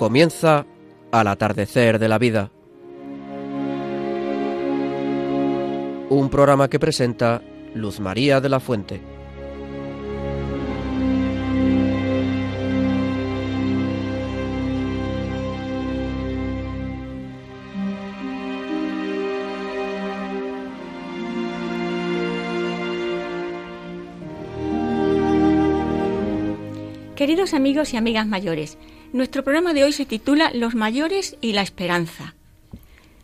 Comienza al atardecer de la vida. Un programa que presenta Luz María de la Fuente. Queridos amigos y amigas mayores, nuestro programa de hoy se titula Los mayores y la esperanza.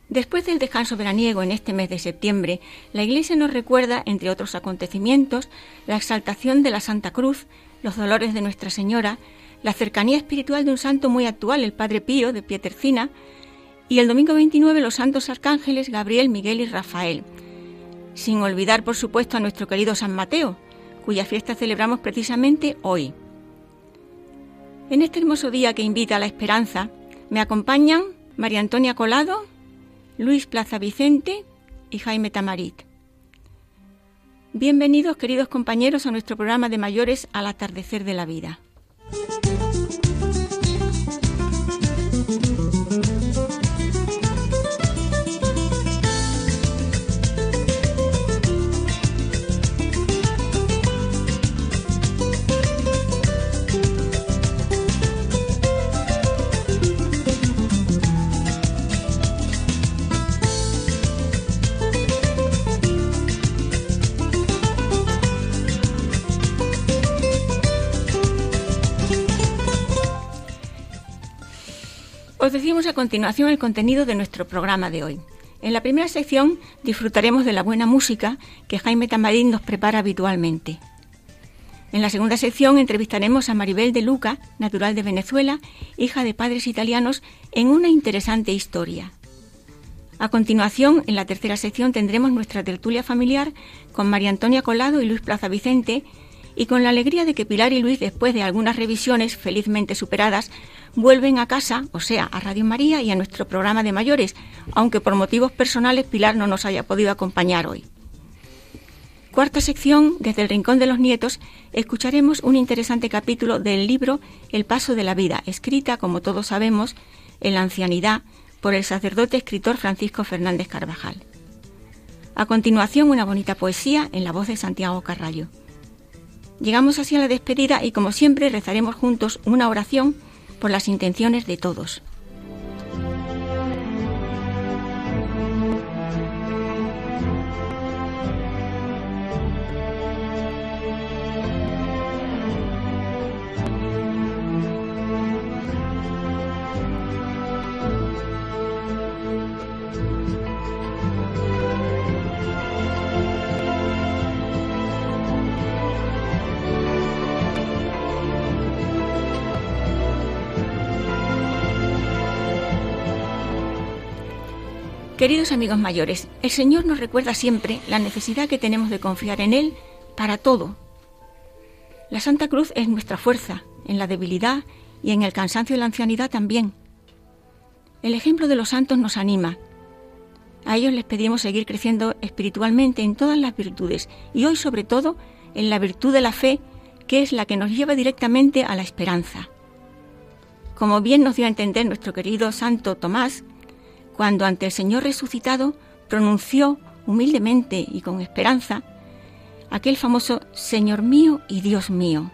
Después del descanso veraniego en este mes de septiembre, la Iglesia nos recuerda, entre otros acontecimientos, la exaltación de la Santa Cruz, los dolores de Nuestra Señora, la cercanía espiritual de un santo muy actual, el Padre Pío de Pietercina, y el domingo 29 los santos arcángeles Gabriel, Miguel y Rafael. Sin olvidar, por supuesto, a nuestro querido San Mateo, cuya fiesta celebramos precisamente hoy. En este hermoso día que invita a la esperanza, me acompañan María Antonia Colado, Luis Plaza Vicente y Jaime Tamarit. Bienvenidos, queridos compañeros, a nuestro programa de mayores al atardecer de la vida. A continuación el contenido de nuestro programa de hoy. En la primera sección disfrutaremos de la buena música que Jaime Tamarín nos prepara habitualmente. En la segunda sección entrevistaremos a Maribel de Luca, natural de Venezuela, hija de padres italianos, en una interesante historia. A continuación, en la tercera sección tendremos nuestra tertulia familiar con María Antonia Colado y Luis Plaza Vicente, y con la alegría de que Pilar y Luis, después de algunas revisiones felizmente superadas, vuelven a casa, o sea, a Radio María y a nuestro programa de mayores, aunque por motivos personales Pilar no nos haya podido acompañar hoy. Cuarta sección, desde el Rincón de los Nietos, escucharemos un interesante capítulo del libro El Paso de la Vida, escrita, como todos sabemos, en la ancianidad por el sacerdote escritor Francisco Fernández Carvajal. A continuación, una bonita poesía en la voz de Santiago Carrallo. Llegamos así a la despedida y como siempre rezaremos juntos una oración por las intenciones de todos. Queridos amigos mayores, el Señor nos recuerda siempre la necesidad que tenemos de confiar en Él para todo. La Santa Cruz es nuestra fuerza, en la debilidad y en el cansancio de la ancianidad también. El ejemplo de los santos nos anima. A ellos les pedimos seguir creciendo espiritualmente en todas las virtudes y hoy sobre todo en la virtud de la fe, que es la que nos lleva directamente a la esperanza. Como bien nos dio a entender nuestro querido Santo Tomás, cuando ante el Señor resucitado pronunció humildemente y con esperanza aquel famoso Señor mío y Dios mío.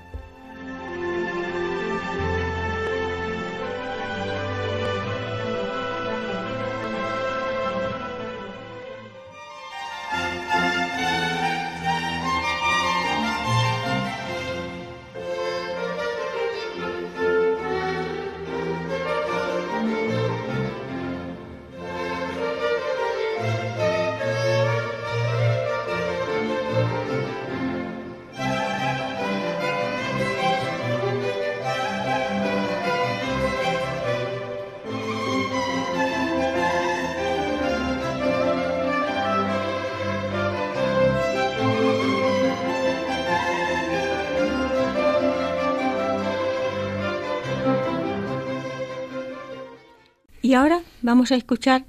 Y ahora vamos a escuchar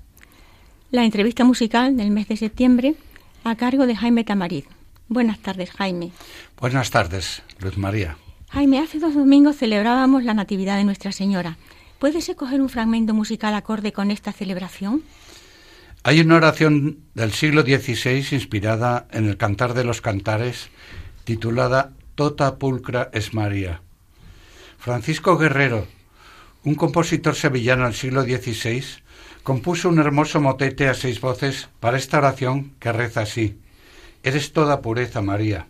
la entrevista musical del mes de septiembre a cargo de Jaime Tamariz. Buenas tardes, Jaime. Buenas tardes, Luz María. Jaime, hace dos domingos celebrábamos la Natividad de Nuestra Señora. ¿Puedes escoger un fragmento musical acorde con esta celebración? Hay una oración del siglo XVI inspirada en el Cantar de los Cantares, titulada Tota pulcra es María. Francisco Guerrero, un compositor sevillano del siglo XVI, compuso un hermoso motete a seis voces para esta oración que reza así. Eres toda pureza, María,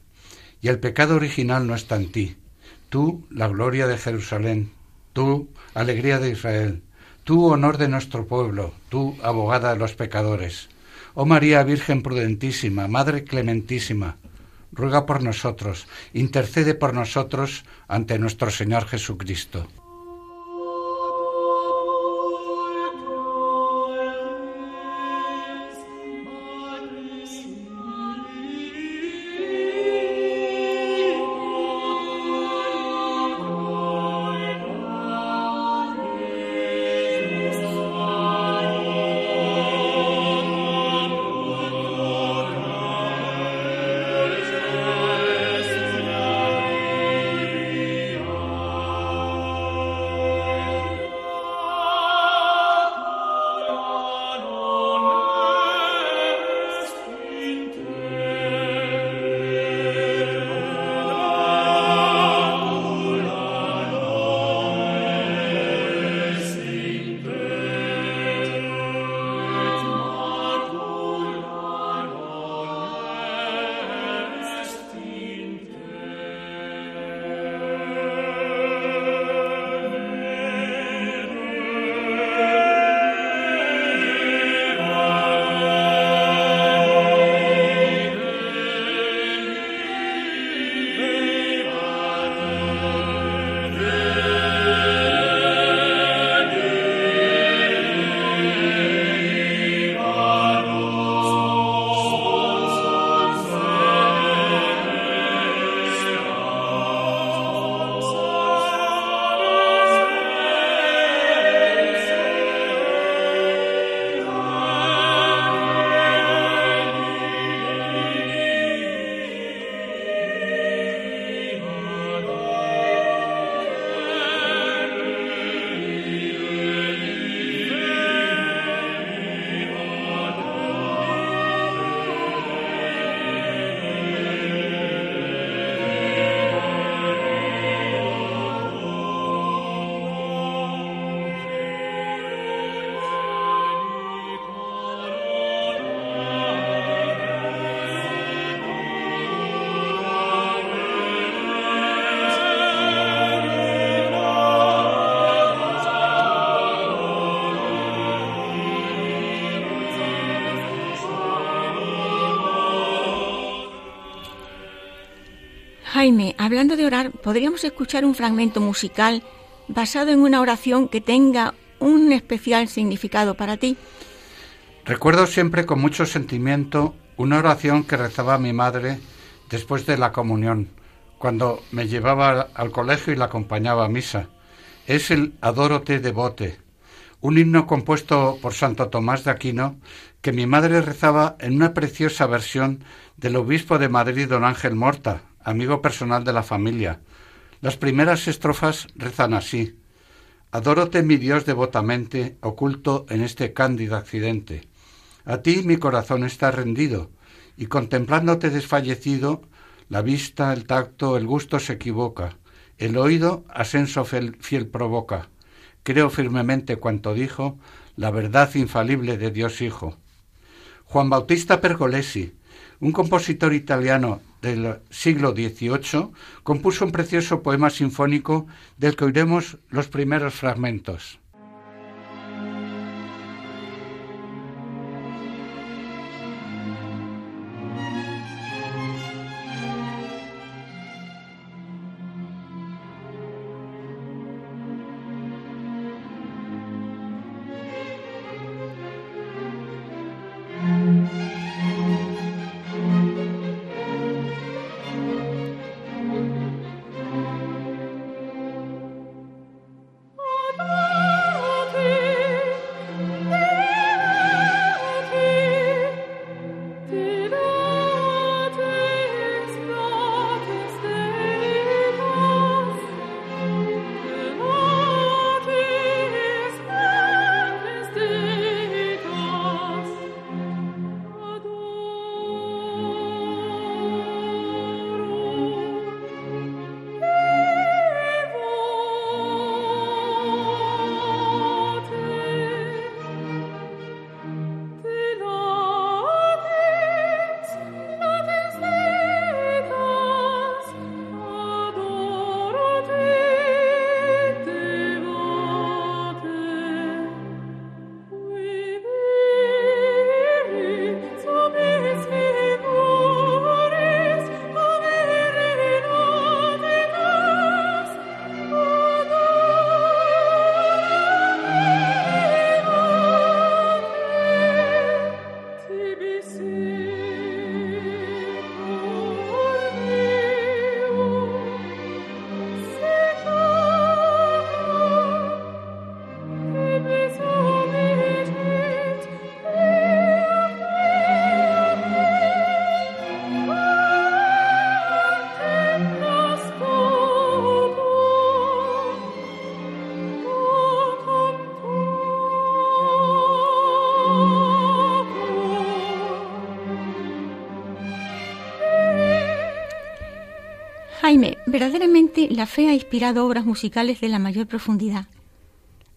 y el pecado original no está en ti. Tú, la gloria de Jerusalén, tú, alegría de Israel, tú, honor de nuestro pueblo, tú, abogada de los pecadores. Oh María Virgen prudentísima, Madre clementísima, ruega por nosotros, intercede por nosotros ante nuestro Señor Jesucristo. Jaime, hablando de orar, ¿podríamos escuchar un fragmento musical basado en una oración que tenga un especial significado para ti? Recuerdo siempre con mucho sentimiento una oración que rezaba mi madre después de la comunión, cuando me llevaba al colegio y la acompañaba a misa. Es el Adórote devote, un himno compuesto por Santo Tomás de Aquino que mi madre rezaba en una preciosa versión del obispo de Madrid, don Ángel Morta, amigo personal de la familia. Las primeras estrofas rezan así. Adórote mi Dios devotamente, oculto en este cándido accidente. A ti mi corazón está rendido, y contemplándote desfallecido, la vista, el tacto, el gusto se equivoca, el oído asenso fiel, fiel provoca. Creo firmemente cuanto dijo, la verdad infalible de Dios Hijo. Juan Bautista Pergolesi, un compositor italiano del siglo XVIII, compuso un precioso poema sinfónico del que oiremos los primeros fragmentos. Verdaderamente la fe ha inspirado obras musicales de la mayor profundidad.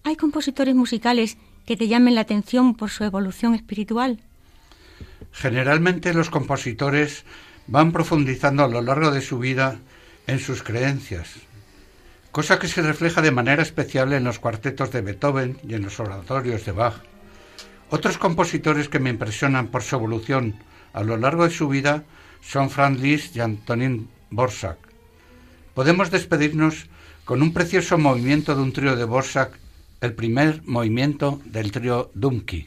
¿Hay compositores musicales que te llamen la atención por su evolución espiritual? Generalmente los compositores van profundizando a lo largo de su vida en sus creencias, cosa que se refleja de manera especial en los cuartetos de Beethoven y en los oratorios de Bach. Otros compositores que me impresionan por su evolución a lo largo de su vida son Franz Liszt y Antonin Borsak. Podemos despedirnos con un precioso movimiento de un trío de Borsak, el primer movimiento del trío Dumki.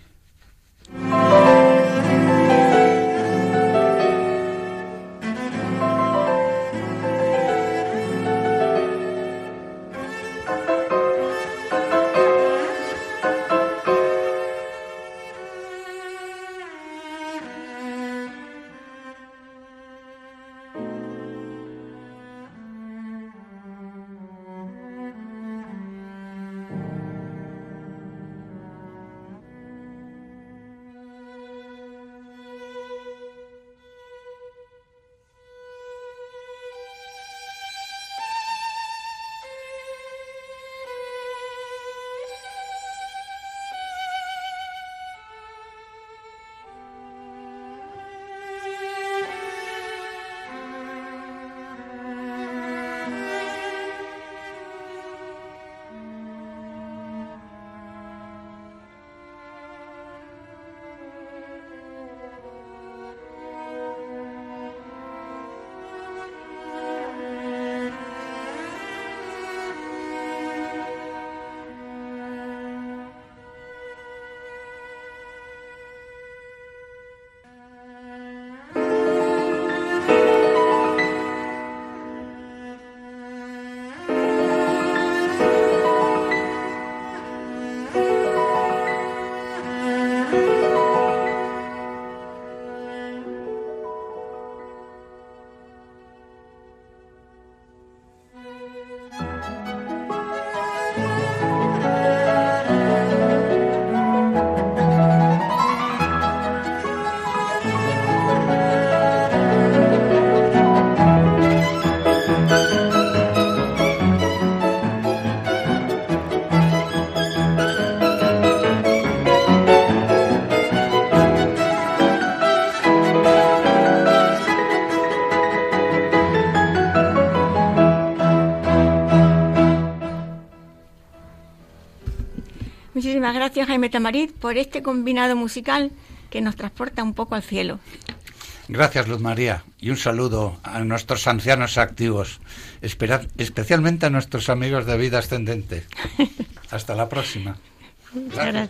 Gracias, Jaime Tamarit, por este combinado musical que nos transporta un poco al cielo. Gracias, Luz María, y un saludo a nuestros ancianos activos, especialmente a nuestros amigos de vida ascendente. Hasta la próxima. gracias.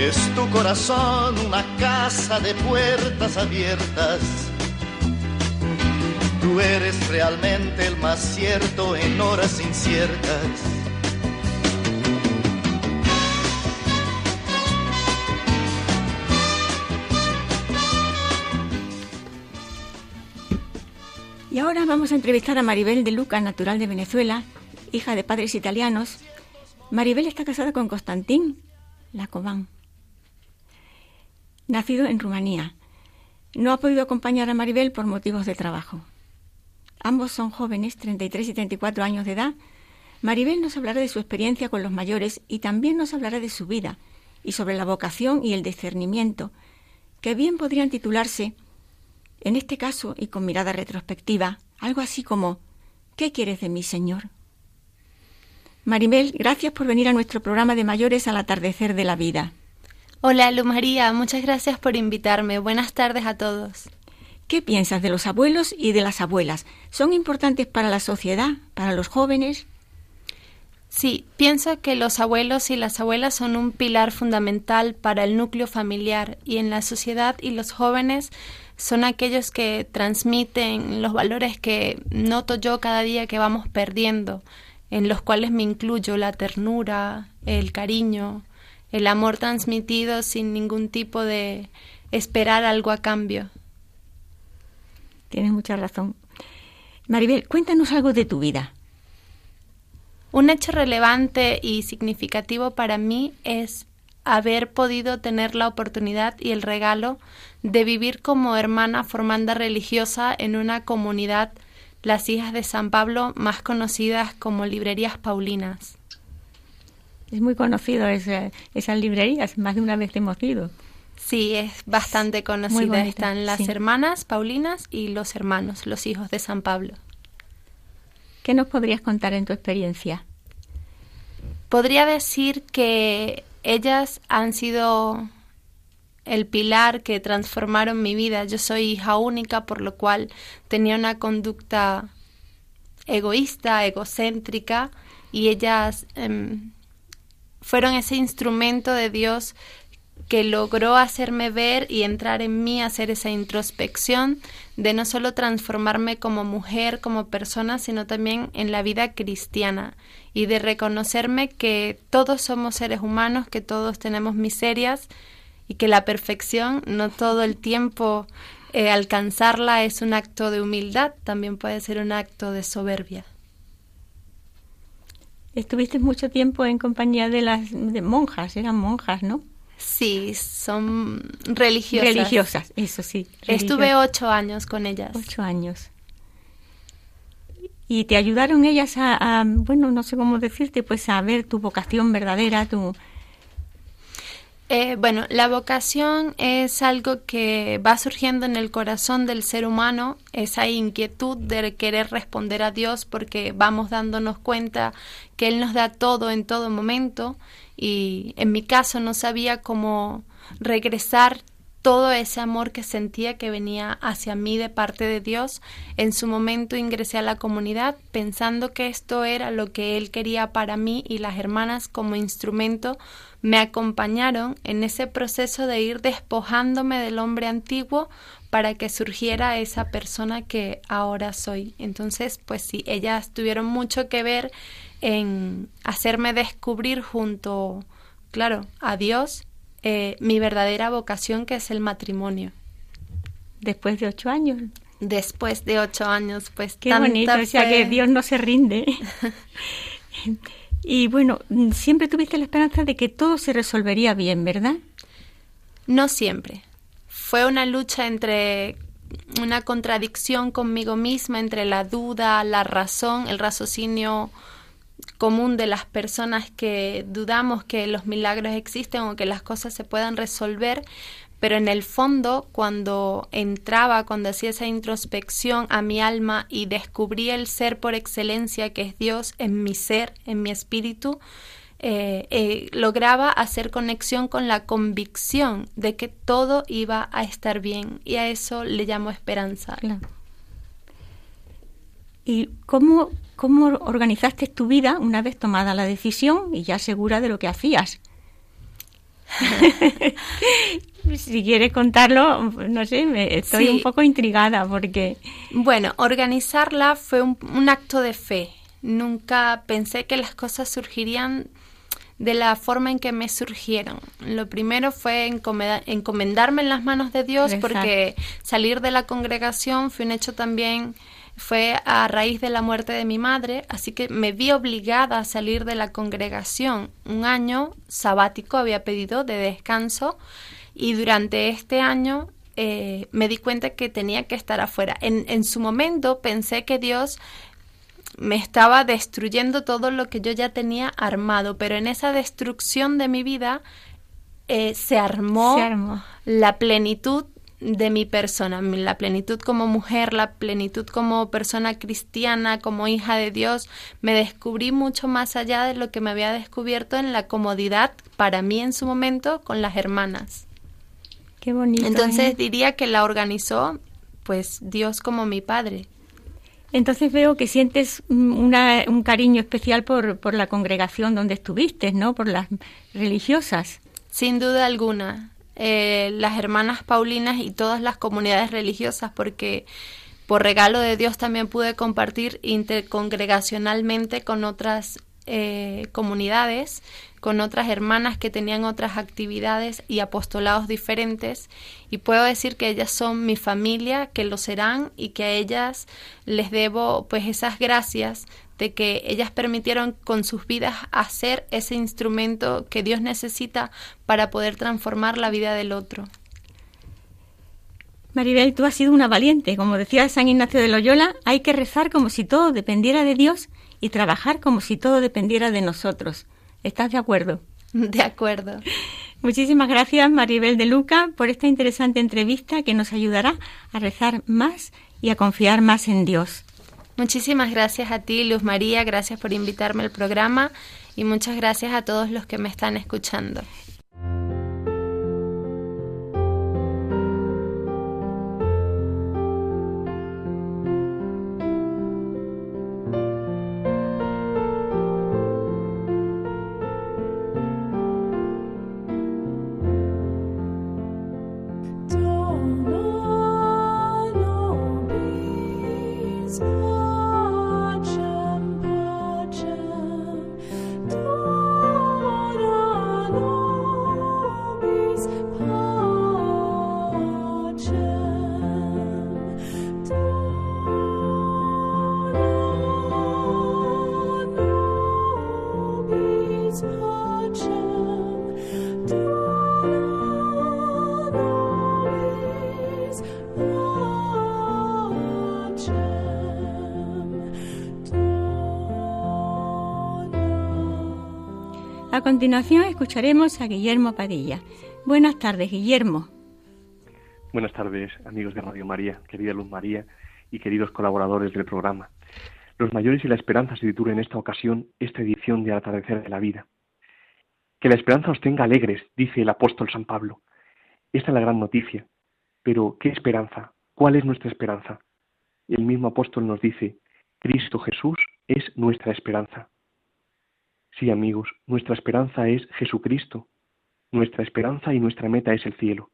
Es tu corazón una casa de puertas abiertas. Tú eres realmente el más cierto en horas inciertas. Y ahora vamos a entrevistar a Maribel de Luca, natural de Venezuela, hija de padres italianos. Maribel está casada con Constantín Lacobán, nacido en Rumanía. No ha podido acompañar a Maribel por motivos de trabajo. Ambos son jóvenes, 33 y 34 años de edad. Maribel nos hablará de su experiencia con los mayores y también nos hablará de su vida y sobre la vocación y el discernimiento que bien podrían titularse, en este caso y con mirada retrospectiva, algo así como ¿Qué quieres de mí, Señor? Maribel, gracias por venir a nuestro programa de mayores al atardecer de la vida. Hola, Lu María, muchas gracias por invitarme. Buenas tardes a todos. ¿Qué piensas de los abuelos y de las abuelas? ¿Son importantes para la sociedad, para los jóvenes? Sí, pienso que los abuelos y las abuelas son un pilar fundamental para el núcleo familiar y en la sociedad y los jóvenes son aquellos que transmiten los valores que noto yo cada día que vamos perdiendo, en los cuales me incluyo la ternura, el cariño, el amor transmitido sin ningún tipo de esperar algo a cambio. Tienes mucha razón. Maribel, cuéntanos algo de tu vida. Un hecho relevante y significativo para mí es haber podido tener la oportunidad y el regalo de vivir como hermana formanda religiosa en una comunidad, las hijas de San Pablo, más conocidas como librerías paulinas. Es muy conocido esas librerías, más de una vez hemos ido. Sí, es bastante conocida. Están las hermanas Paulinas y los hermanos, los hijos de San Pablo. ¿Qué nos podrías contar en tu experiencia? Podría decir que ellas han sido el pilar que transformaron mi vida. Yo soy hija única, por lo cual tenía una conducta egoísta, egocéntrica, y ellas em, fueron ese instrumento de Dios que logró hacerme ver y entrar en mí, hacer esa introspección de no solo transformarme como mujer, como persona, sino también en la vida cristiana y de reconocerme que todos somos seres humanos, que todos tenemos miserias y que la perfección no todo el tiempo eh, alcanzarla es un acto de humildad, también puede ser un acto de soberbia. Estuviste mucho tiempo en compañía de las monjas, eran monjas, ¿no? Sí, son religiosas. Religiosas, eso sí. Estuve ocho años con ellas. Ocho años. Y te ayudaron ellas a, bueno, no sé cómo decirte, pues a ver tu vocación verdadera, tu... Eh, bueno, la vocación es algo que va surgiendo en el corazón del ser humano, esa inquietud de querer responder a Dios porque vamos dándonos cuenta que Él nos da todo en todo momento y en mi caso no sabía cómo regresar todo ese amor que sentía que venía hacia mí de parte de Dios. En su momento ingresé a la comunidad pensando que esto era lo que Él quería para mí y las hermanas como instrumento me acompañaron en ese proceso de ir despojándome del hombre antiguo para que surgiera esa persona que ahora soy. Entonces, pues sí, ellas tuvieron mucho que ver en hacerme descubrir junto, claro, a Dios eh, mi verdadera vocación que es el matrimonio. Después de ocho años. Después de ocho años, pues qué bonito, o sea que Dios no se rinde. y bueno, siempre tuviste la esperanza de que todo se resolvería bien, ¿verdad? No siempre. Fue una lucha entre una contradicción conmigo misma entre la duda, la razón, el raciocinio común de las personas que dudamos que los milagros existen o que las cosas se puedan resolver, pero en el fondo cuando entraba, cuando hacía esa introspección a mi alma y descubría el ser por excelencia que es Dios en mi ser, en mi espíritu, eh, eh, lograba hacer conexión con la convicción de que todo iba a estar bien y a eso le llamo esperanza. ¿Y cómo, cómo organizaste tu vida una vez tomada la decisión y ya segura de lo que hacías? si quieres contarlo, no sé, me, estoy un poco intrigada porque... Bueno, organizarla fue un, un, acto de fe. Nunca pensé que las cosas surgirían de la forma en que me surgieron. Lo primero fue encomendarme en las manos de Dios porque salir de la congregación fue un hecho también fue a raíz de la muerte de mi madre, así que me vi obligada a salir de la congregación. Un año sabático había pedido de descanso y durante este año eh, me di cuenta que tenía que estar afuera. En, en su momento pensé que Dios me estaba destruyendo todo lo que yo ya tenía armado, pero en esa destrucción de mi vida eh, se, armó la plenitud de mi persona, la plenitud como mujer, la plenitud como persona cristiana, como hija de Dios, me descubrí mucho más allá de lo que me había descubierto en la comodidad para mí en su momento con las hermanas. Qué bonito. Entonces ¿eh? diría que la organizó pues Dios como mi padre. Entonces veo que sientes un cariño especial por, por la congregación donde estuviste, ¿no? Por las religiosas. Sin duda alguna. Eh, las hermanas Paulinas y todas las comunidades religiosas, porque por regalo de Dios también pude compartir intercongregacionalmente con otras eh, comunidades, con otras hermanas que tenían otras actividades y apostolados diferentes. Y puedo decir que ellas son mi familia, que lo serán y que a ellas les debo pues esas gracias de que ellas permitieron con sus vidas hacer ese instrumento que Dios necesita para poder transformar la vida del otro. Maribel, tú has sido una valiente. Como decía San Ignacio de Loyola, hay que rezar como si todo dependiera de Dios y trabajar como si todo dependiera de nosotros. ¿Estás de acuerdo? De acuerdo. Muchísimas gracias, Maribel de Luca, por esta interesante entrevista que nos ayudará a rezar más y a confiar más en Dios. Muchísimas gracias a ti, Luz María, gracias por invitarme al programa y muchas gracias a todos los que me están escuchando. Continuación escucharemos a Guillermo Padilla. Buenas tardes, Guillermo. Buenas tardes, amigos de Radio María, querida Luz María y queridos colaboradores del programa. Los mayores y la esperanza se titula en esta ocasión esta edición de Atardecer de la Vida. Que la esperanza os tenga alegres, dice el apóstol San Pablo. Esta es la gran noticia. Pero, ¿qué esperanza? ¿Cuál es nuestra esperanza? El mismo apóstol nos dice, Cristo Jesús es nuestra esperanza. Sí, amigos, nuestra esperanza es Jesucristo. Nuestra esperanza y nuestra meta es el cielo.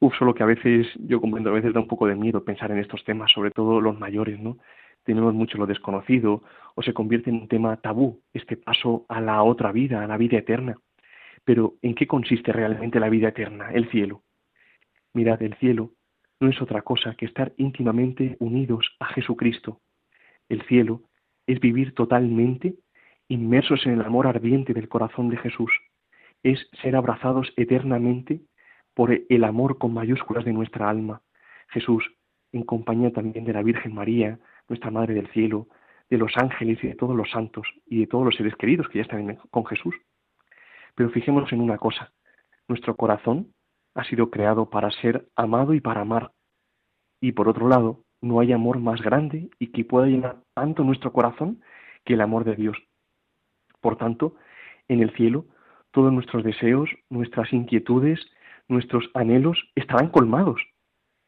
Uf, solo que a veces, yo comprendo, a veces da un poco de miedo pensar en estos temas, sobre todo los mayores, ¿no? Tenemos mucho lo desconocido o se convierte en un tema tabú, este paso a la otra vida, a la vida eterna. Pero, ¿en qué consiste realmente la vida eterna, el cielo? Mirad, el cielo no es otra cosa que estar íntimamente unidos a Jesucristo. El cielo es vivir totalmente inmersos en el amor ardiente del corazón de Jesús, es ser abrazados eternamente por el amor con mayúsculas de nuestra alma. Jesús, en compañía también de la Virgen María, nuestra Madre del Cielo, de los ángeles y de todos los santos y de todos los seres queridos que ya están con Jesús. Pero fijémonos en una cosa, nuestro corazón ha sido creado para ser amado y para amar. Y por otro lado, no hay amor más grande y que pueda llenar tanto nuestro corazón que el amor de Dios. Por tanto, en el cielo, todos nuestros deseos, nuestras inquietudes, nuestros anhelos estarán colmados.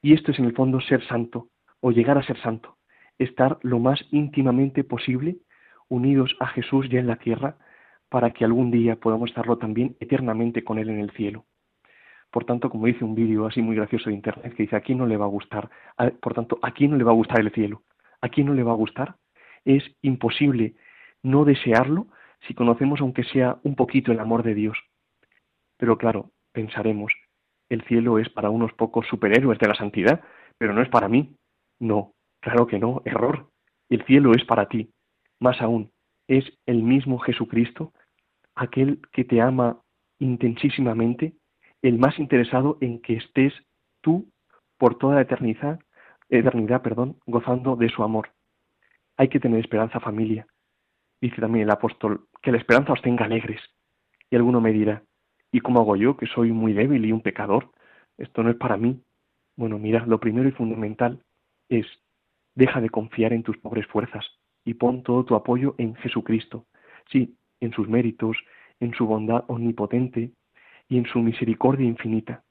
Y esto es en el fondo ser santo, o llegar a ser santo, estar lo más íntimamente posible unidos a Jesús ya en la tierra, para que algún día podamos estarlo también eternamente con Él en el cielo. Por tanto, como dice un vídeo así muy gracioso de internet que dice, aquí no le va a gustar, por tanto, aquí no le va a gustar el cielo, aquí no le va a gustar, es imposible no desearlo si conocemos aunque sea un poquito el amor de Dios. Pero claro, pensaremos, el cielo es para unos pocos superhéroes de la santidad, pero no es para mí. No, claro que no, error. El cielo es para ti. Más aún, es el mismo Jesucristo, aquel que te ama intensísimamente, el más interesado en que estés tú por toda la eternidad, eternidad perdón, gozando de su amor. Hay que tener esperanza familia. Dice también el apóstol, que la esperanza os tenga alegres. Y alguno me dirá, ¿Y cómo hago yo, que soy muy débil y un pecador? Esto no es para mí. Bueno, mira, lo primero y fundamental es, deja de confiar en tus pobres fuerzas y pon todo tu apoyo en Jesucristo. Sí, en sus méritos, en su bondad omnipotente y en su misericordia infinita.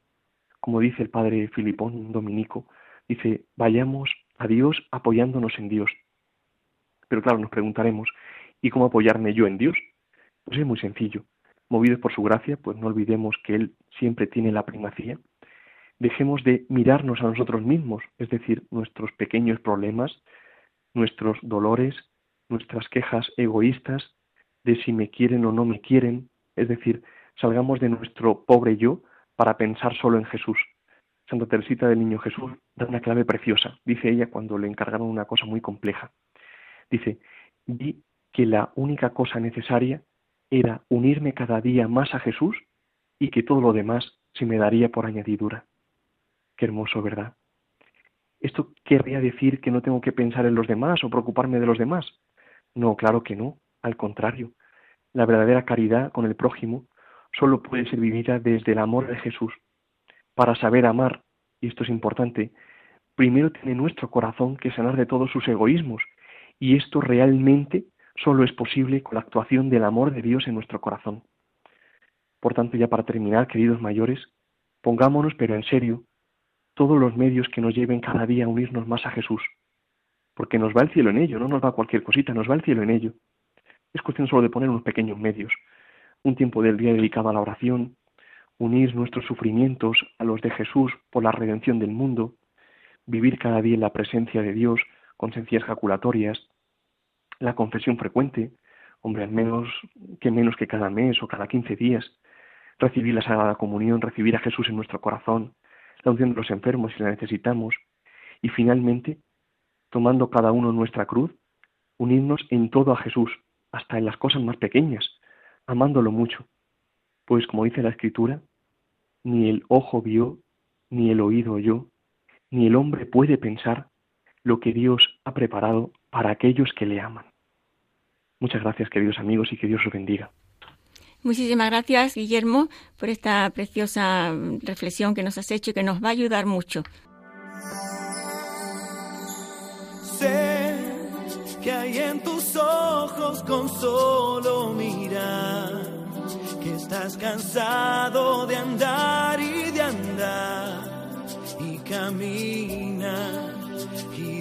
Como dice el padre Filipón Dominico, dice, vayamos a Dios apoyándonos en Dios. Pero claro, nos preguntaremos, ¿y cómo apoyarme yo en Dios? Pues es muy sencillo. Movidos por su gracia, pues no olvidemos que Él siempre tiene la primacía. Dejemos de mirarnos a nosotros mismos, es decir, nuestros pequeños problemas, nuestros dolores, nuestras quejas egoístas de si me quieren o no me quieren, es decir, salgamos de nuestro pobre yo para pensar solo en Jesús. Santa Teresita del Niño Jesús da una clave preciosa, dice ella cuando le encargaron una cosa muy compleja. Dice, vi que la única cosa necesaria era unirme cada día más a Jesús y que todo lo demás se me daría por añadidura. Qué hermoso, ¿verdad? ¿Esto querría decir que no tengo que pensar en los demás o preocuparme de los demás? No, claro que no, al contrario. La verdadera caridad con el prójimo solo puede ser vivida desde el amor de Jesús. Para saber amar, y esto es importante, primero tiene nuestro corazón que sanar de todos sus egoísmos, y esto realmente solo es posible con la actuación del amor de Dios en nuestro corazón. Por tanto, ya para terminar, queridos mayores, pongámonos, pero en serio, todos los medios que nos lleven cada día a unirnos más a Jesús, porque nos va el cielo en ello, no nos va cualquier cosita, nos va el cielo en ello. Es cuestión solo de poner unos pequeños medios, un tiempo del día dedicado a la oración, unir nuestros sufrimientos a los de Jesús por la redención del mundo, vivir cada día en la presencia de Dios con sencillas jaculatorias, la confesión frecuente, hombre, al menos que menos que cada mes o cada quince días, recibir la Sagrada Comunión, recibir a Jesús en nuestro corazón, la unción de los enfermos si la necesitamos, y finalmente, tomando cada uno nuestra cruz, unirnos en todo a Jesús, hasta en las cosas más pequeñas, amándolo mucho. Pues como dice la Escritura, ni el ojo vio, ni el oído oyó, ni el hombre puede pensar lo que Dios ha preparado para aquellos que le aman. Muchas gracias, queridos amigos, y que Dios os bendiga. Muchísimas gracias, Guillermo, por esta preciosa reflexión que nos has hecho y que nos va a ayudar mucho. Sé que hay en tus ojos con solo mirar, que estás cansado de andar y de andar y camina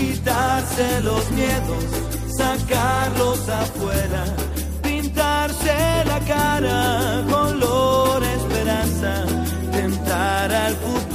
quitarse los miedos, sacarlos afuera, pintarse la cara, color esperanza, tentar al futuro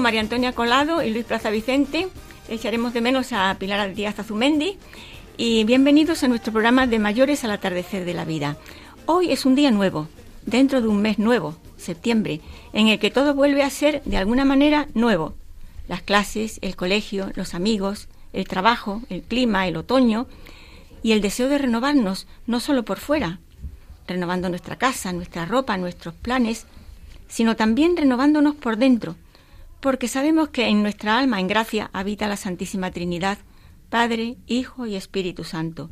María Antonia Colado y Luis Plaza Vicente, echaremos de menos a Pilar Díaz Azumendi y bienvenidos a nuestro programa de Mayores al atardecer de la vida. Hoy es un día nuevo, dentro de un mes nuevo, septiembre, en el que todo vuelve a ser de alguna manera nuevo. Las clases, el colegio, los amigos, el trabajo, el clima, el otoño y el deseo de renovarnos, no solo por fuera, renovando nuestra casa, nuestra ropa, nuestros planes, sino también renovándonos por dentro, porque sabemos que en nuestra alma, en gracia, habita la Santísima Trinidad, Padre, Hijo y Espíritu Santo,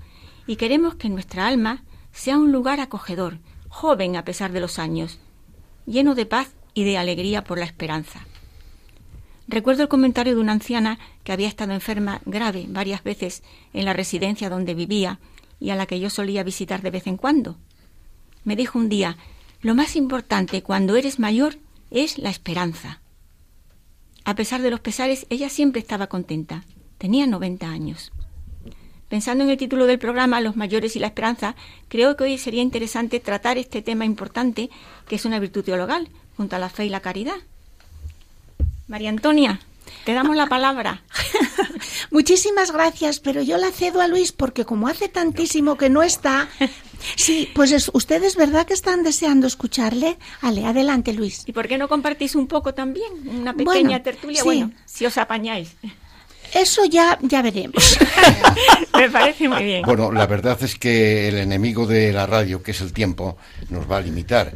y queremos que nuestra alma sea un lugar acogedor, joven a pesar de los años, lleno de paz y de alegría por la esperanza. Recuerdo el comentario de una anciana que había estado enferma grave varias veces en la residencia donde vivía y a la que yo solía visitar de vez en cuando. Me dijo un día, lo más importante cuando eres mayor es la esperanza. A pesar de los pesares, ella siempre estaba contenta. Tenía 90 años. Pensando en el título del programa, Los mayores y la esperanza, creo que hoy sería interesante tratar este tema importante, que es una virtud teologal, junto a la fe y la caridad. María Antonia, te damos la palabra. Muchísimas gracias, pero yo la cedo a Luis porque como hace tantísimo que no está, sí, pues es, ustedes verdad que están deseando escucharle. Ale, adelante Luis. ¿Y por qué no compartís un poco también? Una pequeña tertulia, bueno, si os apañáis. Eso ya, ya veremos. Me parece muy bien. Bueno, la verdad es que el enemigo de la radio, que es el tiempo, nos va a limitar.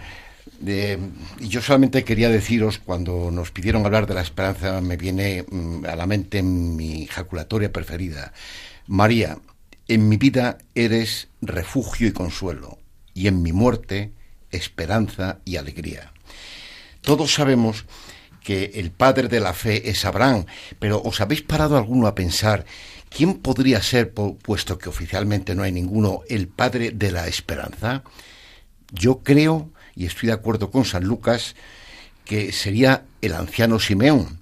y yo solamente quería deciros, cuando nos pidieron hablar de la esperanza, me viene mm, a la mente mi jaculatoria preferida. María, en mi vida eres refugio y consuelo, y en mi muerte esperanza y alegría. Todos sabemos que el padre de la fe es Abraham, pero ¿os habéis parado alguno a pensar quién podría ser, puesto que oficialmente no hay ninguno, el padre de la esperanza? Yo creo, y estoy de acuerdo con San Lucas, que sería el anciano Simeón.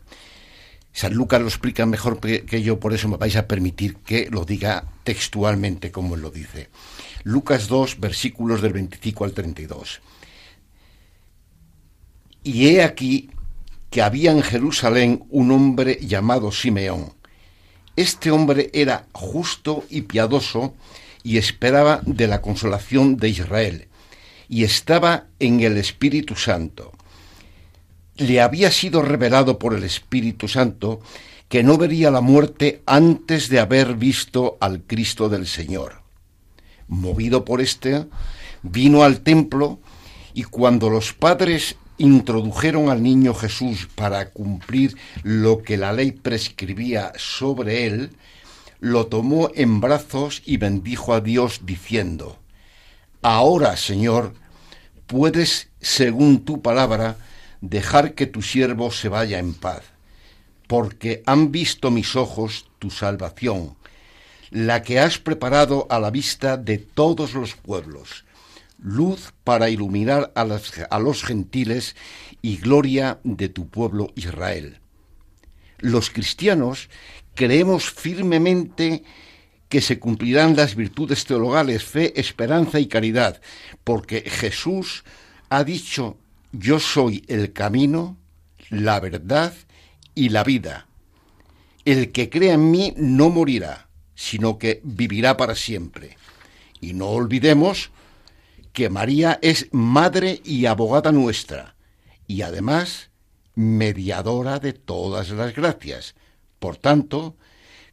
San Lucas lo explica mejor que yo, por eso me vais a permitir que lo diga textualmente como él lo dice. Lucas 2, versículos del 25 al 32. Y he aquí que había en Jerusalén un hombre llamado Simeón. Este hombre era justo y piadoso y esperaba de la consolación de Israel, y estaba en el Espíritu Santo. Le había sido revelado por el Espíritu Santo que no vería la muerte antes de haber visto al Cristo del Señor. Movido por este, vino al templo y cuando los padres introdujeron al niño Jesús para cumplir lo que la ley prescribía sobre él, lo tomó en brazos y bendijo a Dios diciendo, Ahora, Señor, puedes, según tu palabra, dejar que tu siervo se vaya en paz, porque han visto mis ojos tu salvación, la que has preparado a la vista de todos los pueblos luz para iluminar a, los gentiles y gloria de tu pueblo Israel. Los cristianos creemos firmemente que se cumplirán las virtudes teologales, fe, esperanza y caridad, porque Jesús ha dicho, yo soy el camino, la verdad y la vida. El que crea en mí no morirá, sino que vivirá para siempre. Y no olvidemos que María es madre y abogada nuestra, y además mediadora de todas las gracias. Por tanto,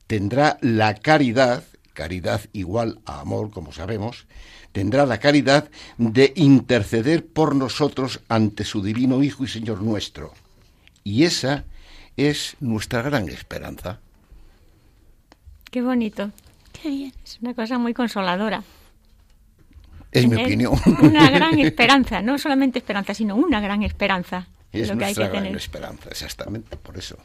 tendrá la caridad, caridad igual a amor, como sabemos, tendrá la caridad de interceder por nosotros ante su divino Hijo y Señor nuestro. Y esa es nuestra gran esperanza. Qué bonito. Qué bien. Es una cosa muy consoladora. Es mi opinión. Una gran esperanza, no solamente esperanza, sino una gran esperanza. Es lo que nuestra hay que gran esperanza, exactamente, por eso.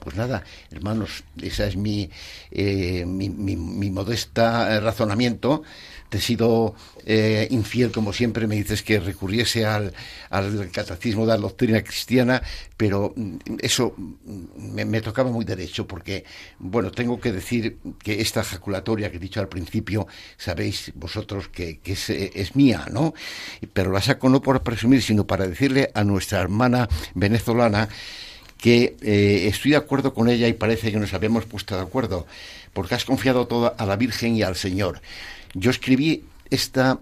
Pues nada, hermanos, esa es mi, eh, mi, mi, modesta eh, razonamiento. Te he sido eh, infiel, como siempre, me dices que recurriese al, al catecismo de la doctrina cristiana, pero mm, eso mm, me, tocaba muy derecho, porque, bueno, tengo que decir que esta ejaculatoria que he dicho al principio, sabéis vosotros que, es, es, mía, ¿no? Pero la saco no por presumir, sino para decirle a nuestra hermana venezolana que eh, estoy de acuerdo con ella y parece que nos habíamos puesto de acuerdo, porque has confiado todo a la Virgen y al Señor. Yo escribí esta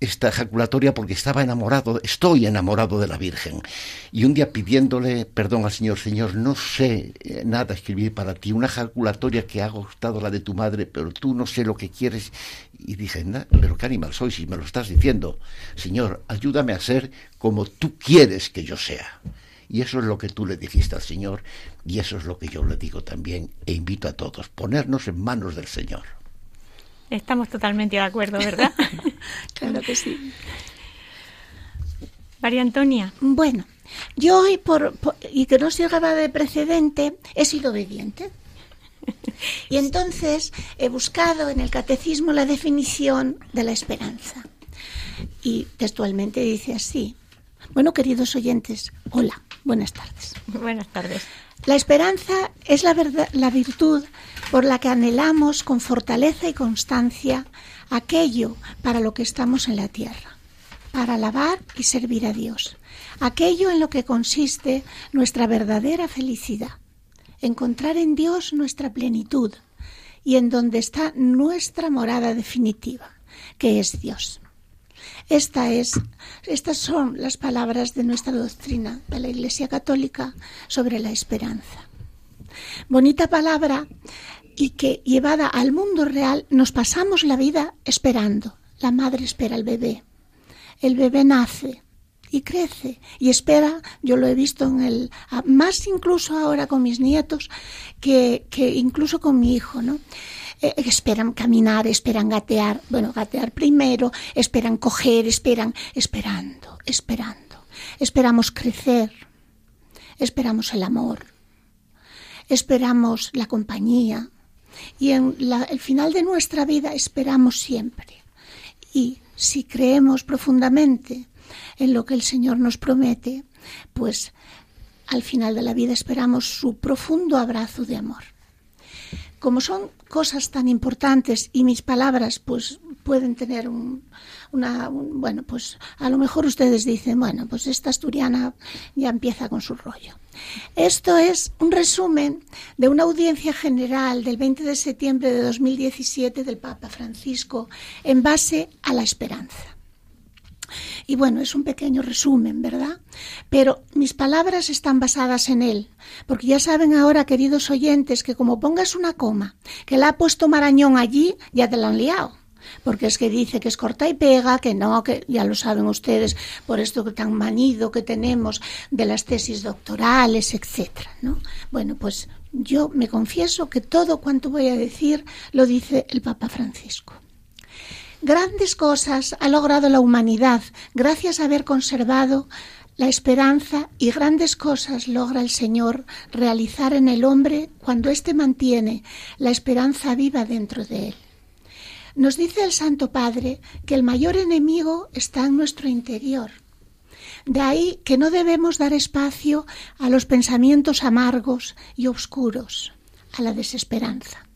esta ejaculatoria porque estaba enamorado, estoy enamorado de la Virgen. Y un día pidiéndole perdón al Señor, Señor, no sé eh, nada escribir para ti, una ejaculatoria que ha gustado la de tu madre, pero tú no sé lo que quieres. Y dije, pero qué animal soy si me lo estás diciendo. Señor, ayúdame a ser como tú quieres que yo sea. Y eso es lo que tú le dijiste al Señor y eso es lo que yo le digo también e invito a todos, ponernos en manos del Señor. Estamos totalmente de acuerdo, ¿verdad? claro que sí. María Antonia. Bueno, yo hoy, por, y que no sirva de precedente, he sido obediente. Y entonces he buscado en el catecismo la definición de la esperanza. Y textualmente dice así. Bueno, queridos oyentes, hola, buenas tardes. Buenas tardes. La esperanza es la, verdad, la virtud por la que anhelamos con fortaleza y constancia aquello para lo que estamos en la tierra, para alabar y servir a Dios, aquello en lo que consiste nuestra verdadera felicidad, encontrar en Dios nuestra plenitud y en donde está nuestra morada definitiva, que es Dios. Esta es, estas son las palabras de nuestra doctrina de la Iglesia Católica sobre la esperanza. Bonita palabra y que llevada al mundo real nos pasamos la vida esperando. La madre espera al bebé. El bebé nace y crece y espera, yo lo he visto en el, más incluso ahora con mis nietos que, que incluso con mi hijo, ¿no? Eh, esperan caminar, esperan gatear, bueno, gatear primero, esperan coger, esperan, esperando, esperando. Esperamos crecer, esperamos el amor, esperamos la compañía, y en el final de nuestra vida esperamos siempre. Y si creemos profundamente en lo que el Señor nos promete, pues al final de la vida esperamos su profundo abrazo de amor. Como son cosas tan importantes y mis palabras pues pueden tener un, una, bueno, pues a lo mejor ustedes dicen, bueno, pues esta asturiana ya empieza con su rollo. Esto es un resumen de una audiencia general del 20 de septiembre de 2017 del Papa Francisco en base a la esperanza. Y bueno, es un pequeño resumen, ¿verdad? Pero mis palabras están basadas en él, porque ya saben ahora, queridos oyentes, que como pongas una coma, que la ha puesto Marañón allí, ya te la han liado porque es que dice que es corta y pega, que no, que ya lo saben ustedes por esto tan manido que tenemos de las tesis doctorales, etcétera, ¿no? Bueno, pues yo me confieso que todo cuanto voy a decir lo dice el Papa Francisco. Grandes cosas ha logrado la humanidad gracias a haber conservado la esperanza y grandes cosas logra el Señor realizar en el hombre cuando éste mantiene la esperanza viva dentro de él. Nos dice el Santo Padre que el mayor enemigo está en nuestro interior. De ahí que no debemos dar espacio a los pensamientos amargos y oscuros, a la desesperanza.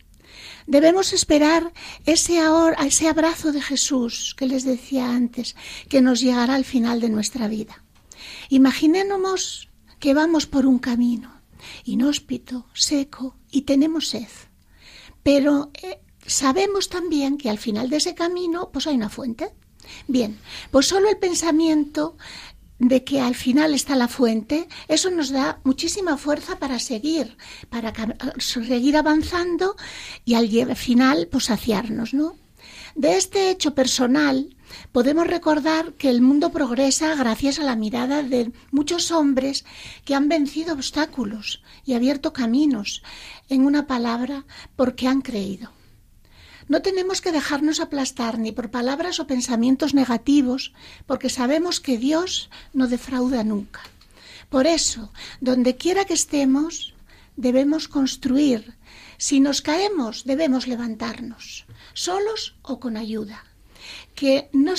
Debemos esperar ese, ese abrazo de Jesús que les decía antes, que nos llegará al final de nuestra vida. Imaginémonos que vamos por un camino inhóspito, seco y tenemos sed. Pero eh, sabemos también que al final de ese camino pues hay una fuente. Bien, pues solo el pensamiento de que al final está la fuente, eso nos da muchísima fuerza para seguir, para seguir avanzando y al final pues saciarnos, ¿no? De este hecho personal podemos recordar que el mundo progresa gracias a la mirada de muchos hombres que han vencido obstáculos y abierto caminos, en una palabra, porque han creído. No tenemos que dejarnos aplastar ni por palabras o pensamientos negativos, porque sabemos que Dios no defrauda nunca. Por eso, donde quiera que estemos, debemos construir. Si nos caemos, debemos levantarnos, solos o con ayuda. Que no,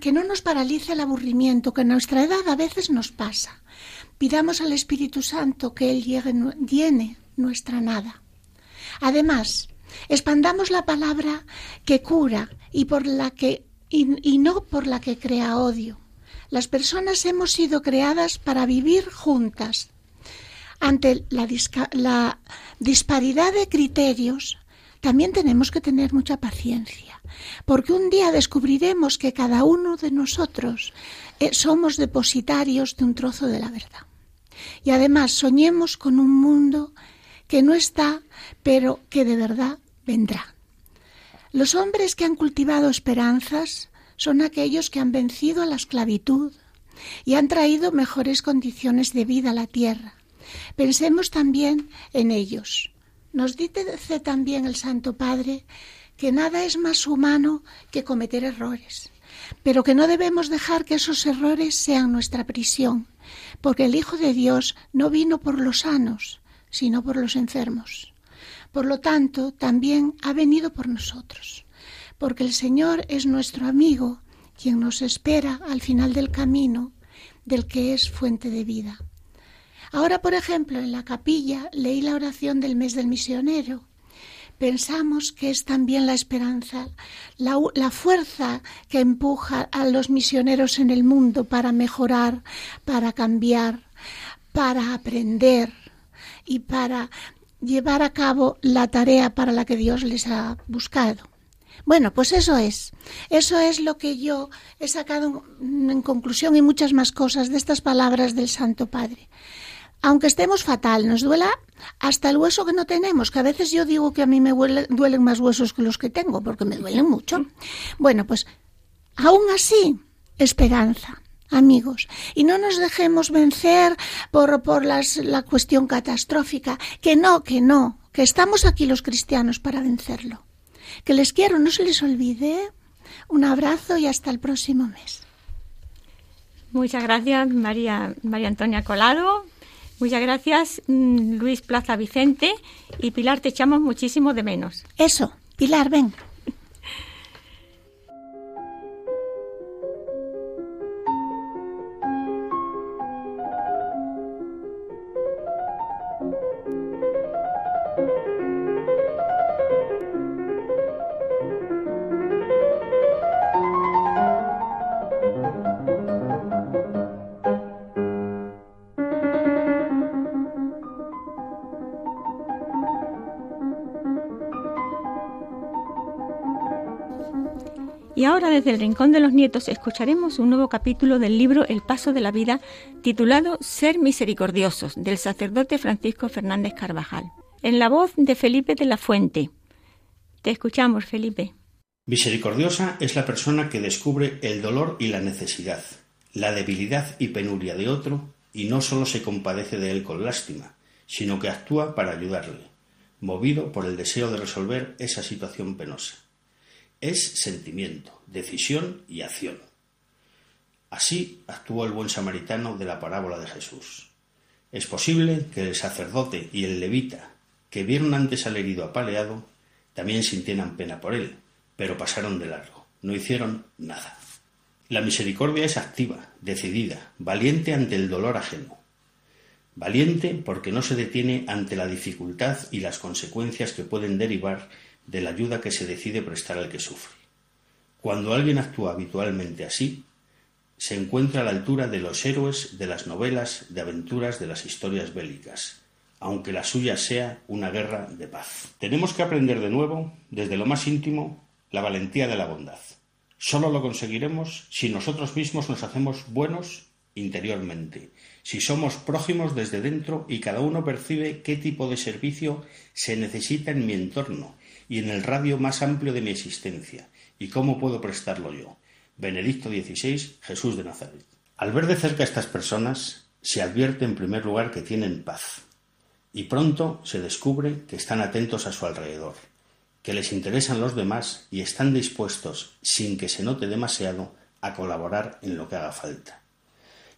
que no nos paralice el aburrimiento, que en nuestra edad a veces nos pasa. Pidamos al Espíritu Santo que Él llene nuestra nada. Además, Expandamos la palabra que cura y, por la que, y, no por la que crea odio. Las personas hemos sido creadas para vivir juntas. ante la, disparidad de criterios, también tenemos que tener mucha paciencia, porque un día descubriremos que cada uno de nosotros eh, somos depositarios de un trozo de la verdad. Y además soñemos con un mundo que no está, pero que de verdad vendrá. Los hombres que han cultivado esperanzas son aquellos que han vencido a la esclavitud y han traído mejores condiciones de vida a la tierra. Pensemos también en ellos. Nos dice también el Santo Padre que nada es más humano que cometer errores pero que no debemos dejar que esos errores sean nuestra prisión, porque el Hijo de Dios no vino por los sanos, sino por los enfermos. Por lo tanto, también ha venido por nosotros, porque el Señor es nuestro amigo, quien nos espera al final del camino, del que es fuente de vida. Ahora, por ejemplo, en la capilla leí la oración del mes del misionero pensamos que es también la esperanza, la, fuerza que empuja a los misioneros en el mundo para mejorar, para cambiar, para aprender y para llevar a cabo la tarea para la que Dios les ha buscado. Bueno, pues eso es. Eso es lo que yo he sacado en conclusión y muchas más cosas de estas palabras del Santo Padre aunque estemos fatal, nos duela hasta el hueso que no tenemos, que a veces yo digo que a mí me duelen más huesos que los que tengo, porque me duelen mucho. Bueno, pues aún así, esperanza, amigos, y no nos dejemos vencer por, por las, la cuestión catastrófica, que no, que no, que estamos aquí los cristianos para vencerlo. Que les quiero, no se les olvide. Un abrazo y hasta el próximo mes. Muchas gracias, María, María Antonia Colado. Muchas gracias, mm, Luis Plaza Vicente. Y Pilar, te echamos muchísimo de menos. Eso, Pilar, ven. Y ahora desde el Rincón de los Nietos escucharemos un nuevo capítulo del libro El Paso de la Vida titulado Ser Misericordiosos del sacerdote Francisco Fernández Carvajal, en la voz de Felipe de la Fuente. Te escuchamos, Felipe. Misericordiosa es la persona que descubre el dolor y la necesidad, la debilidad y penuria de otro y no solo se compadece de él con lástima, sino que actúa para ayudarle, movido por el deseo de resolver esa situación penosa es sentimiento, decisión y acción. Así actuó el buen samaritano de la parábola de Jesús. Es posible que el sacerdote y el levita, que vieron antes al herido apaleado, también sintieran pena por él, pero pasaron de largo, no hicieron nada. La misericordia es activa, decidida, valiente ante el dolor ajeno. Valiente porque no se detiene ante la dificultad y las consecuencias que pueden derivar de la ayuda que se decide prestar al que sufre. Cuando alguien actúa habitualmente así, se encuentra a la altura de los héroes de las novelas de aventuras de las historias bélicas, aunque la suya sea una guerra de paz. Tenemos que aprender de nuevo, desde lo más íntimo, la valentía de la bondad. Solo lo conseguiremos si nosotros mismos nos hacemos buenos interiormente, si somos prójimos desde dentro y cada uno percibe qué tipo de servicio se necesita en mi entorno y en el radio más amplio de mi existencia. ¿Y cómo puedo prestarlo yo? Benedicto XVI, Jesús de Nazaret. Al ver de cerca a estas personas, se advierte en primer lugar que tienen paz, y pronto se descubre que están atentos a su alrededor, que les interesan los demás y están dispuestos, sin que se note demasiado, a colaborar en lo que haga falta.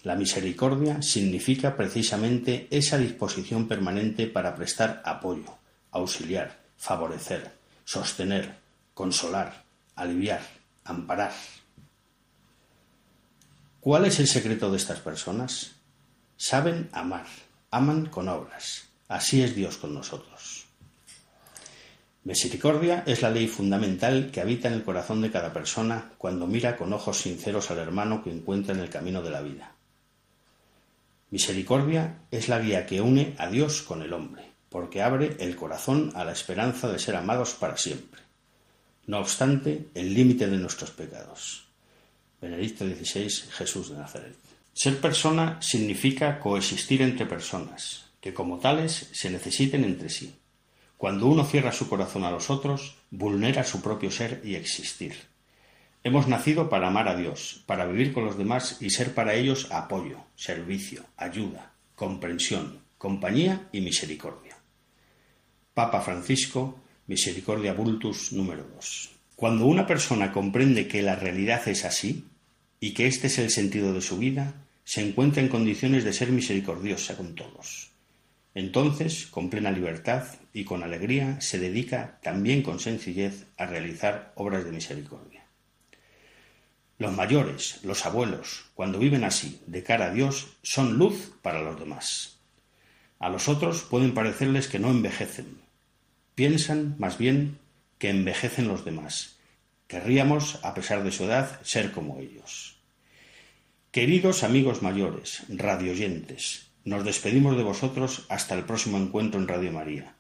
La misericordia significa precisamente esa disposición permanente para prestar apoyo, auxiliar, favorecer, sostener, consolar, aliviar, amparar. ¿Cuál es el secreto de estas personas? Saben amar, aman con obras. Así es Dios con nosotros. Misericordia es la ley fundamental que habita en el corazón de cada persona cuando mira con ojos sinceros al hermano que encuentra en el camino de la vida. Misericordia es la guía que une a Dios con el hombre, porque abre el corazón a la esperanza de ser amados para siempre. No obstante, el límite de nuestros pecados. Benedicto XVI, Jesús de Nazaret. Ser persona significa coexistir entre personas, que como tales se necesiten entre sí. Cuando uno cierra su corazón a los otros, vulnera su propio ser y existir. Hemos nacido para amar a Dios, para vivir con los demás y ser para ellos apoyo, servicio, ayuda, comprensión, compañía y misericordia. Papa Francisco, Misericordia Vultus número 2. Cuando una persona comprende que la realidad es así y que este es el sentido de su vida, se encuentra en condiciones de ser misericordiosa con todos. Entonces, con plena libertad y con alegría, se dedica también con sencillez a realizar obras de misericordia. Los mayores, los abuelos, cuando viven así, de cara a Dios, son luz para los demás. A los otros pueden parecerles que no envejecen. Piensan, más bien, que envejecen los demás. Querríamos, a pesar de su edad, ser como ellos. Queridos amigos mayores, radioyentes, nos despedimos de vosotros hasta el próximo encuentro en Radio María.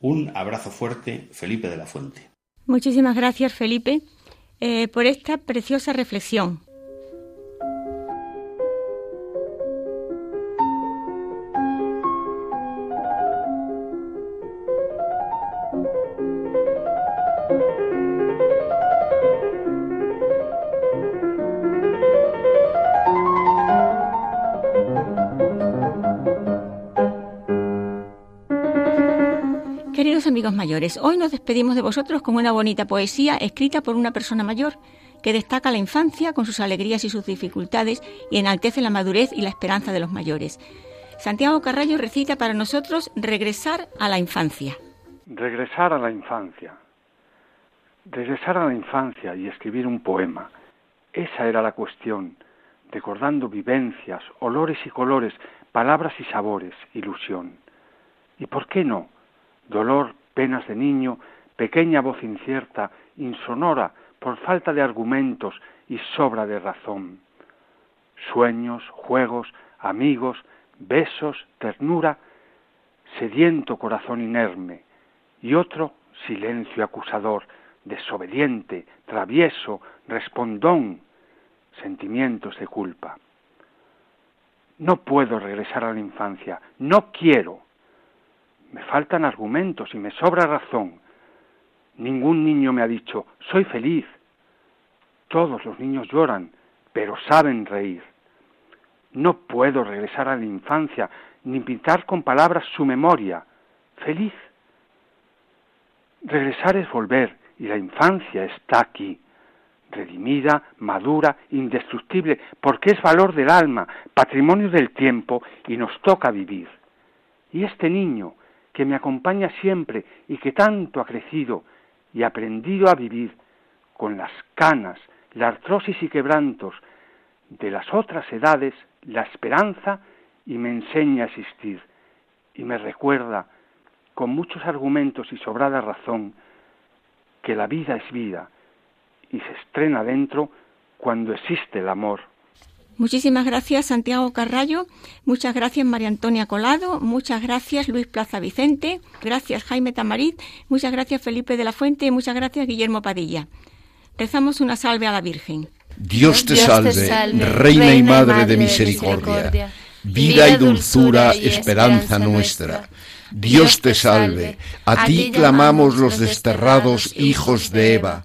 Un abrazo fuerte, Felipe de la Fuente. Muchísimas gracias, Felipe. Eh, por esta preciosa reflexión. Hoy nos despedimos de vosotros con una bonita poesía escrita por una persona mayor que destaca la infancia con sus alegrías y sus dificultades y enaltece la madurez y la esperanza de los mayores. Santiago Carrallo recita para nosotros Regresar a la infancia. Regresar a la infancia. Regresar a la infancia y escribir un poema. Esa era la cuestión, recordando vivencias, olores y colores, palabras y sabores, ilusión. ¿Y por qué no? Dolor, penas de niño, pequeña voz incierta, insonora, por falta de argumentos y sobra de razón. Sueños, juegos, amigos, besos, ternura, sediento corazón inerme, y otro silencio acusador, desobediente, travieso, respondón, sentimientos de culpa. No puedo regresar a la infancia, no quiero. Me faltan argumentos y me sobra razón. Ningún niño me ha dicho, soy feliz. Todos los niños lloran, pero saben reír. No puedo regresar a la infancia, ni pintar con palabras su memoria. Feliz. Regresar es volver, y la infancia está aquí, redimida, madura, indestructible, porque es valor del alma, patrimonio del tiempo, y nos toca vivir. Y este niño, que me acompaña siempre y que tanto ha crecido y aprendido a vivir con las canas, la artrosis y quebrantos de las otras edades, la esperanza y me enseña a existir y me recuerda con muchos argumentos y sobrada razón que la vida es vida y se estrena dentro cuando existe el amor. Muchísimas gracias Santiago Carrallo, muchas gracias María Antonia Colado, muchas gracias Luis Plaza Vicente, gracias Jaime Tamarit, muchas gracias Felipe de la Fuente. Y muchas gracias Guillermo Padilla. Rezamos una salve a la Virgen. Dios te, salve, Reina, y Madre, de misericordia, vida y dulzura, esperanza nuestra. Dios te salve, a ti clamamos los desterrados hijos de Eva.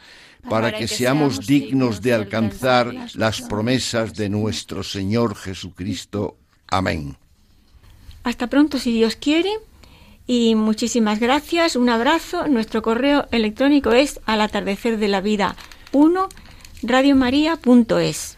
para que seamos dignos de alcanzar las promesas de nuestro Señor Jesucristo. Amén. Hasta pronto si Dios quiere. Y muchísimas gracias, un abrazo. Nuestro correo electrónico es al atardecer de la vida 1 radiomaria.es.